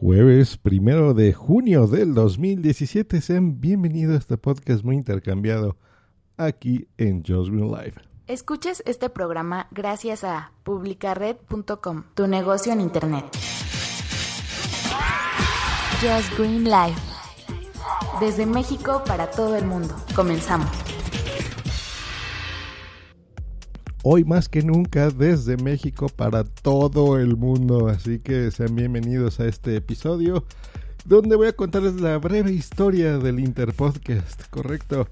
Jueves primero de junio del 2017. Sean bienvenidos a este podcast muy intercambiado aquí en Just Green Live. Escuches este programa gracias a publicared.com, tu negocio en internet. Just Green Live. Desde México para todo el mundo. Comenzamos. Hoy más que nunca desde México para todo el mundo. Así que sean bienvenidos a este episodio donde voy a contarles la breve historia del Interpodcast, ¿correcto?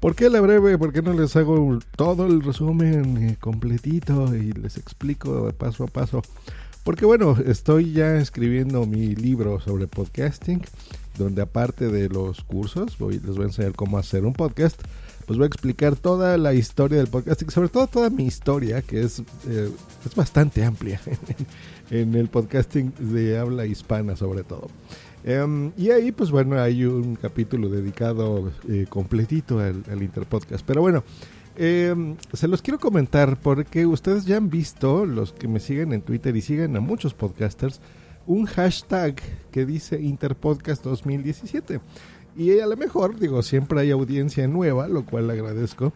¿Por qué la breve? ¿Por qué no les hago todo el resumen eh, completito y les explico paso a paso? Porque bueno, estoy ya escribiendo mi libro sobre podcasting, donde aparte de los cursos, voy, les voy a enseñar cómo hacer un podcast pues voy a explicar toda la historia del podcasting, sobre todo toda mi historia, que es, eh, es bastante amplia en, el podcasting de habla hispana sobre todo. Em, y ahí, pues bueno, hay un capítulo dedicado eh, completito al, Interpodcast. Pero bueno, em, se los quiero comentar porque ustedes ya han visto, los que me siguen en Twitter y siguen a muchos podcasters, un hashtag que dice Interpodcast 2017. Y a lo mejor, digo, siempre hay audiencia nueva, lo cual agradezco.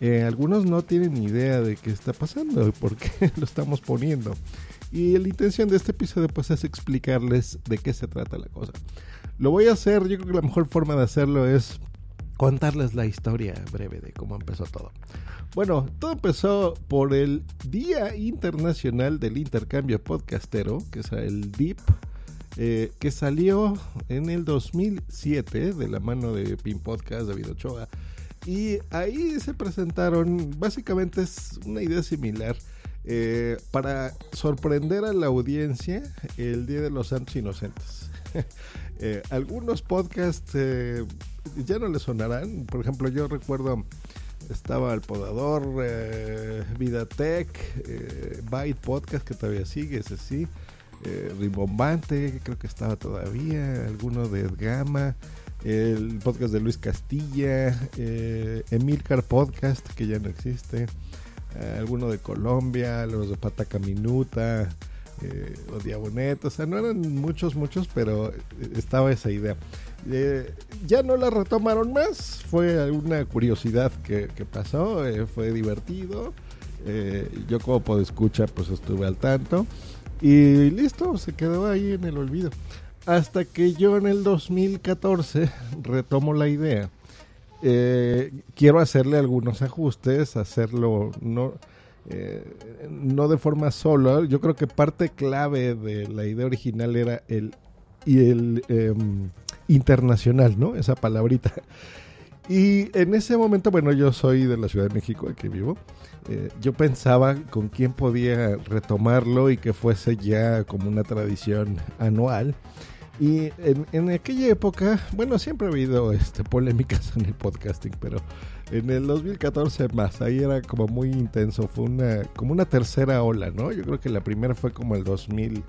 Eh, algunos no tienen ni idea de qué está pasando y por qué lo estamos poniendo. Y la intención de este episodio pues es explicarles de qué se trata la cosa. Lo voy a hacer, yo creo que la mejor forma de hacerlo es contarles la historia breve de cómo empezó todo. Bueno, todo empezó por el Día Internacional del Intercambio Podcastero, que es el DIP, eh, que salió en el 2007 de la mano de Pin Podcast, David Ochoa. Y ahí se presentaron, básicamente es una idea similar, eh, para sorprender a la audiencia el Día de los Santos Inocentes. Eh, algunos podcasts ya no les sonarán, por ejemplo yo recuerdo estaba El Podador, Vidatech, Byte Podcast que todavía sigue, ese sí eh, creo que estaba todavía, alguno de Gama, el podcast de Luis Castilla, eh, Emilcar Podcast, que ya no existe, eh, alguno de Colombia, los de Pataca Minuta, eh, o Diabonet, o sea, no eran muchos, muchos, pero estaba esa idea. ya no la retomaron más, fue una curiosidad que, que pasó, fue divertido. yo como podescucha pues estuve al tanto. Y listo, se quedó ahí en el olvido. Hasta que yo en el 2014 retomo la idea. Eh, quiero hacerle algunos ajustes, hacerlo no, eh, no de forma sola. Yo creo que parte clave de la idea original era el, y el em, internacional, ¿no? Esa palabrita. Y en ese momento, bueno, yo soy de la Ciudad de México, aquí vivo. Eh, yo pensaba con quién podía retomarlo y que fuese ya como una tradición anual. Y en, aquella época, bueno, siempre ha habido este, polémicas en el podcasting, pero en el 2014 más, ahí era como muy intenso, fue una como una tercera ola, ¿no? Yo creo que la primera fue como el 2000, de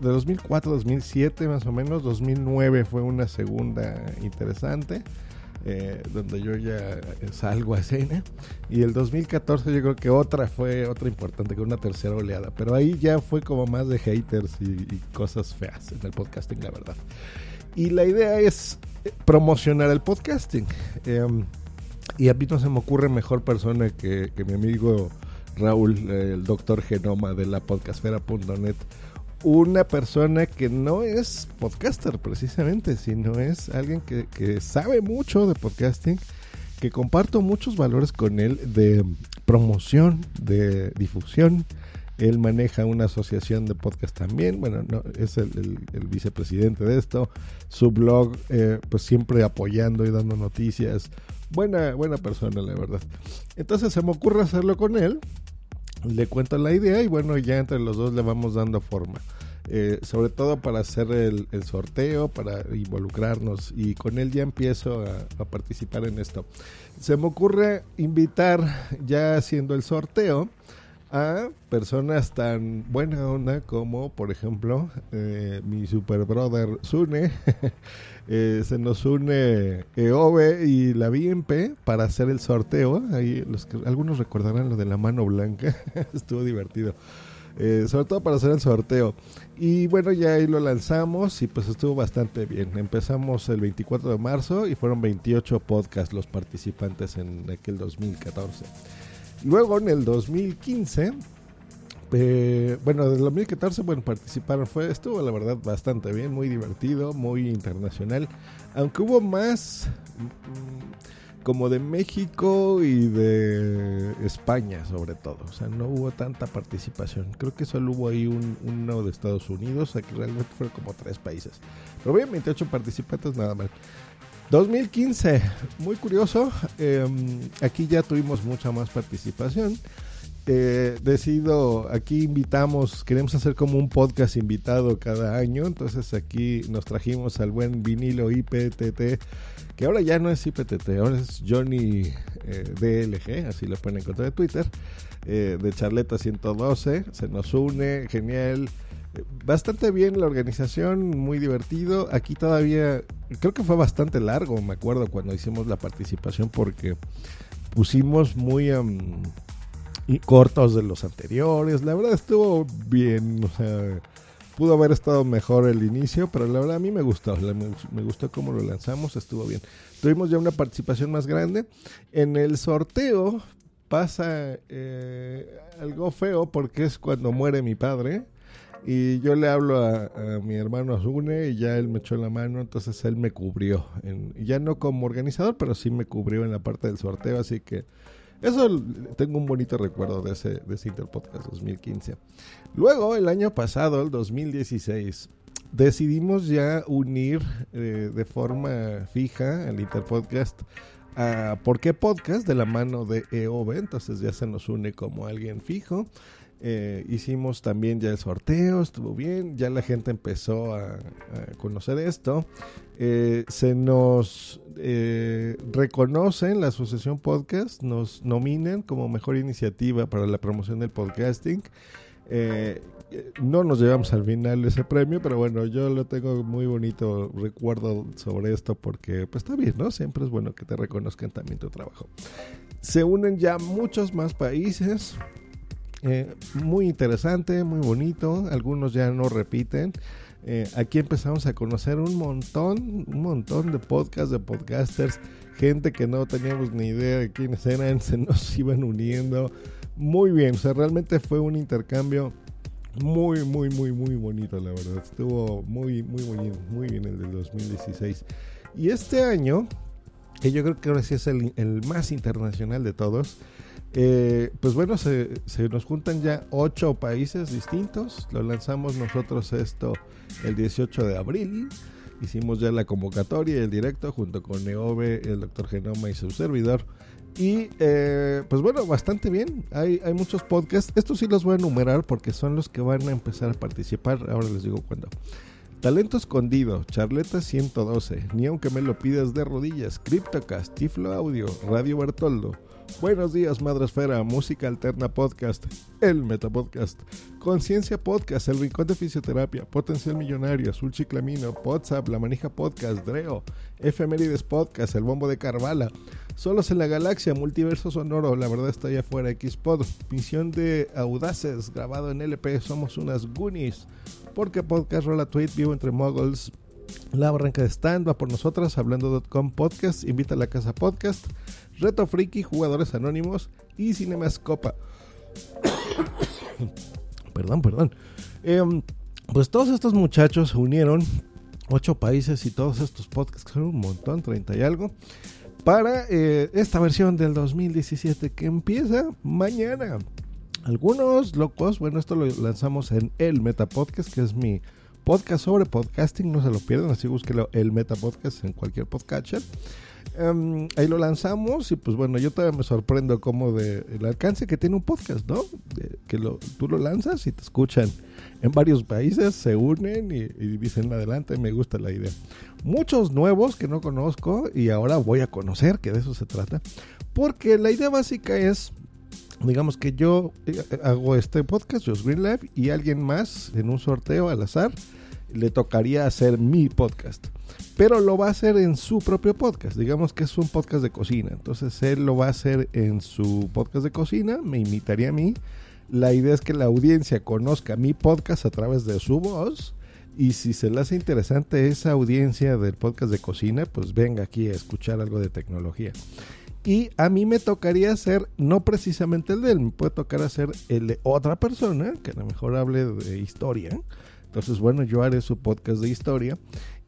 2004 2007 más o menos, 2009 fue una segunda interesante. Eh, donde yo ya salgo a escena. Y el 2014 yo creo que otra fue otra importante, que una tercera oleada. Pero ahí ya fue como más de haters y, cosas feas en el podcasting, la verdad. Y la idea es promocionar el podcasting. Em, y a mí no se me ocurre mejor persona que, que mi amigo Raúl, el doctor Genoma de la podcastfera.net una persona que no es podcaster precisamente, sino es alguien que, sabe mucho de podcasting, que comparto muchos valores con él de promoción, de difusión. Él maneja una asociación de podcast también, bueno, no, es el, vicepresidente de esto. Su blog, eh, pues siempre apoyando y dando noticias. Buena, buena persona, la verdad. Entonces se me ocurre hacerlo con él le cuento la idea y bueno, ya entre los dos le vamos dando forma. eh, sobre todo para hacer el, sorteo, para involucrarnos y con él ya empiezo a, participar en esto. Se me ocurre invitar, ya haciendo el sorteo, a personas tan buena onda como, por ejemplo, eh, mi super brother Sune. Eh, se nos une EOBE y la BMP para hacer el sorteo. Ahí los que, algunos recordarán lo de la mano blanca. Estuvo divertido. Eh, sobre todo para hacer el sorteo. Y bueno, ya ahí lo lanzamos y pues estuvo bastante bien. Empezamos el 24 de marzo y fueron 28 podcasts los participantes en aquel 2014. Luego en el 2015, eh, bueno, del 2014, bueno, participaron, fue, estuvo la verdad bastante bien, muy divertido, muy internacional, aunque hubo más como de México y de España sobre todo. O sea, no hubo tanta participación. Creo que solo hubo ahí un, uno de Estados Unidos, aquí realmente fueron como tres países. Pero bien, 28 participantes nada más. 2015, muy curioso. Em, aquí ya tuvimos mucha más participación. Eh, decido, aquí invitamos, queremos hacer como un podcast invitado cada año. Entonces aquí nos trajimos al buen vinilo IPTT que ahora ya no es IPTT, ahora es Johnny eh, DLG, así lo pueden encontrar en Twitter, eh, de Charleta 112, se nos une, genial. Bastante bien la organización, muy divertido. Aquí todavía, creo que fue bastante largo, me acuerdo cuando hicimos la participación porque pusimos muy cortos de los anteriores. La verdad estuvo bien, o sea, Pudo haber estado mejor el inicio, pero la verdad a mí me gustó. Me, gustó cómo lo lanzamos, estuvo bien. Tuvimos ya una participación más grande. En el sorteo pasa eh, algo feo porque es cuando muere mi padre. Y yo le hablo a, mi hermano Azune y ya él me echó la mano, entonces él me cubrió. ya no como organizador, pero sí me cubrió en la parte del sorteo, así que eso tengo un bonito recuerdo de ese, de ese Interpodcast 2015. Luego, el año pasado, el 2016, decidimos ya unir eh, de forma fija el Interpodcast a ¿Por qué Podcast? de la mano de EOB. Entonces ya se nos une como alguien fijo. Eh, hicimos también ya el sorteo, estuvo bien, ya la gente empezó a, conocer esto. Eh, se nos eh, reconoce en la Asociación Podcast, nos nominan como mejor iniciativa para la promoción del podcasting. no nos llevamos al final ese premio, pero bueno, yo lo tengo muy bonito recuerdo sobre esto porque pues está bien, ¿no? Siempre es bueno que te reconozcan también tu trabajo. Se unen ya muchos más países. Eh, muy interesante, muy bonito. Algunos ya no repiten. Eh, aquí empezamos a conocer un montón, un montón de podcasts, de podcasters, gente que no teníamos ni idea de quiénes eran, se nos iban uniendo. Muy bien, o sea, realmente fue un intercambio muy, muy, muy, muy bonito, la verdad. Estuvo muy, muy, muy, muy bien el del 2016. Y este año, que yo creo que ahora sí es el, el más internacional de todos, pues bueno, se, nos juntan ya ocho países distintos. Lo lanzamos nosotros esto el 18 de abril. Hicimos ya la convocatoria y el directo junto con Neove, el doctor Genoma y su servidor. Y eh, pues bueno, bastante bien. Hay, hay muchos podcasts. Estos sí los voy a enumerar porque son los que van a empezar a participar. Ahora les digo cuándo. Talento Escondido, Charleta 112, Ni aunque me lo pidas de rodillas, Cryptocast, Tiflo Audio, Radio Bertoldo, Buenos días, Madresfera, Música Alterna Podcast, El Metapodcast, Conciencia Podcast, El Rincón de Fisioterapia, Potencial Millonario, Azul Chiclamino, WhatsApp, La Manija Podcast, Dreo, Efemérides Podcast, El Bombo de Carvala, Solos en la Galaxia, Multiverso Sonoro, La Verdad está allá afuera, Xpod, Misión de Audaces, grabado en LP, Somos unas Goonies, Porque Podcast, Rola Tweet, Vivo entre Muggles, La Barranca de Stand, va por nosotras, Hablando.com Podcast, Invita a la Casa Podcast, Reto Friki, Jugadores Anónimos y Cinemascopa. perdón, perdón. Em, pues todos estos muchachos se unieron, ocho países y todos estos podcasts, que son un montón, 30 y algo, para eh, esta versión del 2017 que empieza mañana. Algunos locos, bueno, esto lo lanzamos en el Meta Podcast, que es mi podcast sobre podcasting, no se lo pierdan, así búsquelo el Meta Podcast en cualquier podcatcher. Em, ahí lo lanzamos y pues bueno, yo todavía me sorprendo como de el alcance que tiene un podcast, ¿no? que tú lo lanzas y te escuchan en varios países, se unen y, y, dicen adelante, me gusta la idea. Muchos nuevos que no conozco y ahora voy a conocer, que de eso se trata, porque la idea básica es digamos que yo eh, hago este podcast, Just Green Life, y alguien más en un sorteo al azar le tocaría hacer mi podcast. Pero lo va a hacer en su propio podcast. Digamos que es un podcast de cocina. Entonces él lo va a hacer en su podcast de cocina. Me imitaría a mí. La idea es que la audiencia conozca mi podcast a través de su voz. Y si se le hace interesante esa audiencia del podcast de cocina, pues venga aquí a escuchar algo de tecnología. Y a mí me tocaría hacer, no precisamente el de él, me puede tocar hacer el de otra persona, que a lo mejor hable de historia. Entonces, bueno, yo haré su podcast de historia.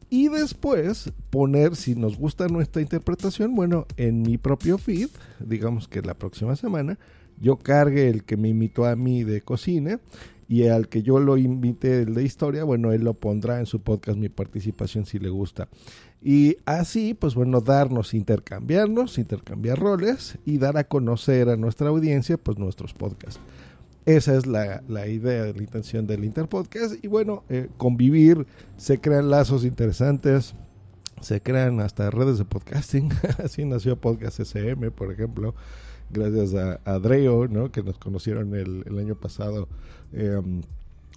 Y después poner, si nos gusta nuestra interpretación, bueno, en mi propio feed, digamos que la próxima semana, yo cargue el que me invitó a mí de cocina y al que yo lo invite el de historia, bueno, él lo pondrá en su podcast mi participación si le gusta. Y así, pues bueno, darnos, intercambiarnos, intercambiar roles y dar a conocer a nuestra audiencia, pues nuestros podcasts. Esa es la, la idea, la intención del Interpodcast. Y bueno, eh, convivir, se crean lazos interesantes, se crean hasta redes de podcasting. Así nació Podcast SM, por ejemplo, gracias a, Adreo, ¿no? que nos conocieron el, el año pasado em,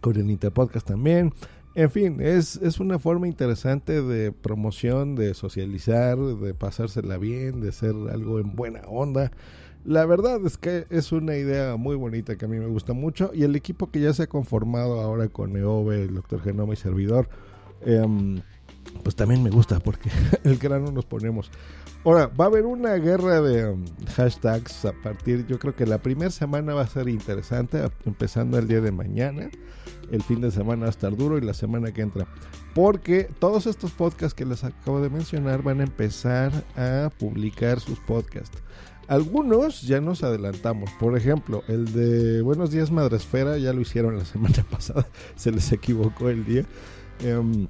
con el Interpodcast también. En fin, es, es una forma interesante de promoción, de socializar, de pasársela bien, de ser algo en buena onda. La verdad es que es una idea muy bonita que a mí me gusta mucho y el equipo que ya se ha conformado ahora con Eove, el Dr. Genoma y servidor, em, pues también me gusta porque el grano nos ponemos. Ahora, va a haber una guerra de em, hashtags a partir, yo creo que la primera semana va a ser interesante, empezando el día de mañana el fin de semana va a estar duro y la semana que entra. Porque todos estos podcasts que les acabo de mencionar van a empezar a publicar sus podcasts. Algunos ya nos adelantamos. Por ejemplo, el de Buenos Días Madresfera ya lo hicieron la semana pasada. Se les equivocó el día. Em,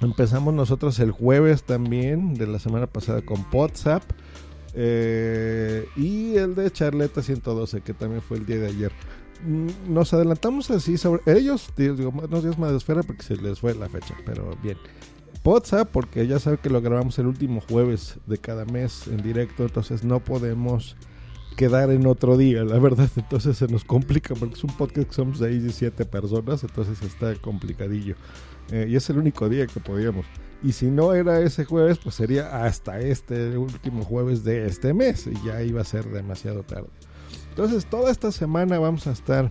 empezamos nosotros el jueves también de la semana pasada con WhatsApp. Eh, y el de Charleta 112, que también fue el día de ayer. Mm, nos adelantamos así sobre ellos, digo, no días más de esfera porque se les fue la fecha, pero bien. WhatsApp, porque ya saben que lo grabamos el último jueves de cada mes en directo, entonces no podemos quedar en otro día, la verdad, entonces se nos complica porque es un podcast que somos ahí 17 personas, entonces está complicadillo. Eh, y es el único día que podíamos. Y si no era ese jueves, pues sería hasta este último jueves de este mes, y ya iba a ser demasiado tarde. Entonces, toda esta semana vamos a estar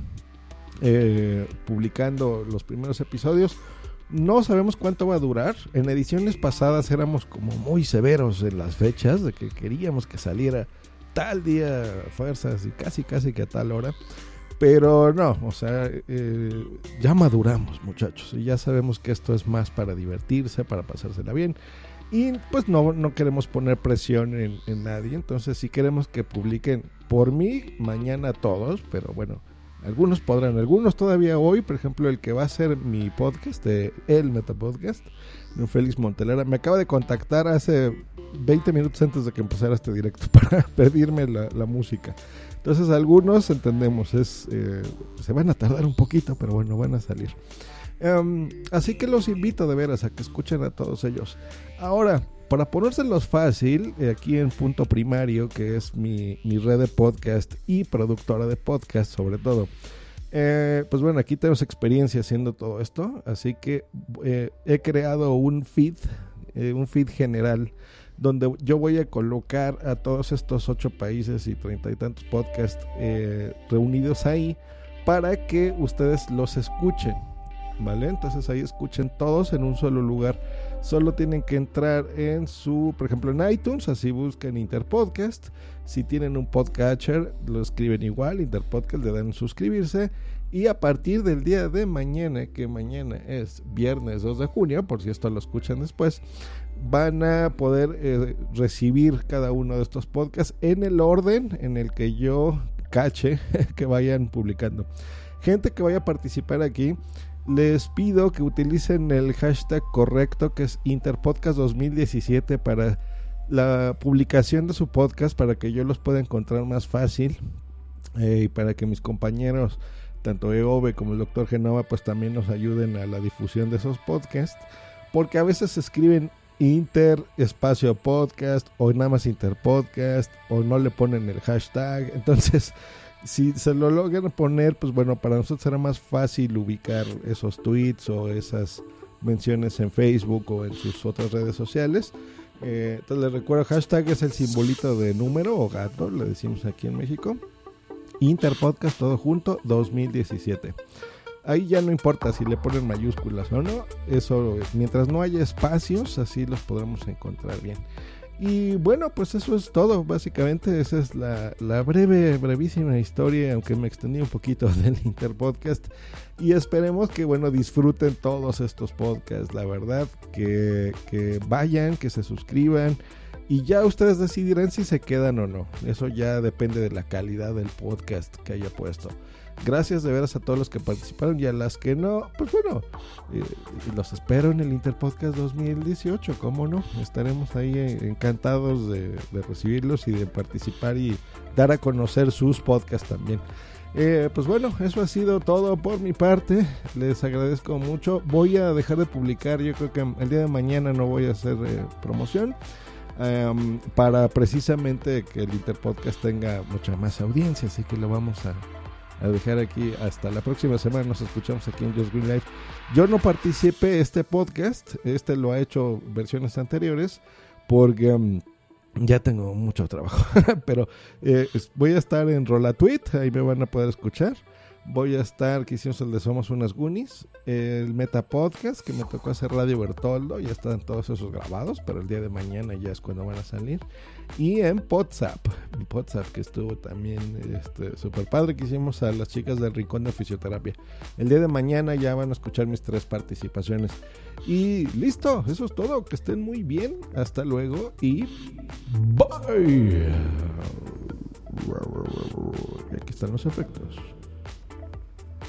eh, publicando los primeros episodios. No sabemos cuánto va a durar. En ediciones pasadas éramos como muy severos en las fechas, de que queríamos que saliera tal día fuerzas y casi, casi que a tal hora. Pero no, o sea, eh, ya maduramos muchachos y ya sabemos que esto es más para divertirse, para pasársela bien. Y pues no, no queremos poner presión en, nadie. Entonces si queremos que publiquen por mí mañana todos, pero bueno, algunos podrán, algunos todavía hoy, por ejemplo, el que va a ser mi podcast, de el Meta Podcast, Félix Montelera, me acaba de contactar hace 20 minutos antes de que empezara este directo para pedirme la, música. Entonces algunos entendemos, es eh, se van a tardar un poquito, pero bueno, van a salir. Em, así que los invito de veras a que escuchen a todos ellos. Ahora, para ponérselos fácil, eh, aquí en Punto Primario, que es mi, red de podcast y productora de podcast sobre todo. Eh, pues bueno, aquí tenemos experiencia haciendo todo esto, así que he creado un feed, un feed general, donde yo voy a colocar a todos estos ocho países y treinta y tantos podcasts reunidos ahí para que ustedes los escuchen, ¿vale? Entonces ahí escuchen todos en un solo lugar Solo tienen que entrar en su, por ejemplo, en iTunes, así buscan Interpodcast. Si tienen un podcatcher, lo escriben igual, Interpodcast, le dan suscribirse. Y a partir del día de mañana, que mañana es viernes 2 de junio, por si esto lo escuchan después, van a poder eh, recibir cada uno de estos podcasts en el orden en el que yo cache que vayan publicando. Gente que vaya a participar aquí, les pido que utilicen el hashtag correcto que es Interpodcast 2017 para la publicación de su podcast para que yo los pueda encontrar más fácil eh, y para que mis compañeros, tanto EOBE como el doctor Genova, pues también nos ayuden a la difusión de esos podcasts, porque a veces escriben Inter espacio podcast o nada más Inter podcast o no le ponen el hashtag, entonces si se lo logran poner, pues bueno, para nosotros será más fácil ubicar esos tweets o esas menciones en Facebook o en sus otras redes sociales. Eh, entonces les recuerdo, hashtag es el simbolito de número o gato, le decimos aquí en México. Interpodcast todo junto 2017. Ahí ya no importa si le ponen mayúsculas o no, eso mientras no haya espacios, así los podremos encontrar bien. Y bueno, pues eso es todo, básicamente esa es la, breve, brevísima historia, aunque me extendí un poquito del Interpodcast. Y esperemos que, bueno, disfruten todos estos podcasts, la verdad, que, que vayan, que se suscriban. Y ya ustedes decidirán si se quedan o no. Eso ya depende de la calidad del podcast que haya puesto. Gracias de veras a todos los que participaron y a las que no, pues bueno, eh, los espero en el Interpodcast 2018, ¿cómo no? Estaremos ahí eh, encantados de, recibirlos y de participar y dar a conocer sus podcasts también. Eh, pues bueno, eso ha sido todo por mi parte. Les agradezco mucho. Voy a dejar de publicar, yo creo que el día de mañana no voy a hacer promoción. Em, para precisamente que el Interpodcast tenga mucha más audiencia, así que lo vamos a, a dejar aquí hasta la próxima semana. Nos escuchamos aquí en Just Green Life. Yo no participé este podcast, este lo ha hecho versiones anteriores, porque um, ya tengo mucho trabajo. Pero eh, voy a estar en Rola Tweet, ahí me van a poder escuchar. Voy a estar, que hicimos el de Somos unas Goonies, el Meta Podcast, que me tocó hacer Radio Bertoldo, ya están todos esos grabados, pero el día de mañana ya es cuando van a salir. Y en WhatsApp, WhatsApp que estuvo también este, super padre, que hicimos a las chicas del Rincón de Fisioterapia. El día de mañana ya van a escuchar mis tres participaciones. Y listo, eso es todo, que estén muy bien, hasta luego y bye. Aquí están los efectos.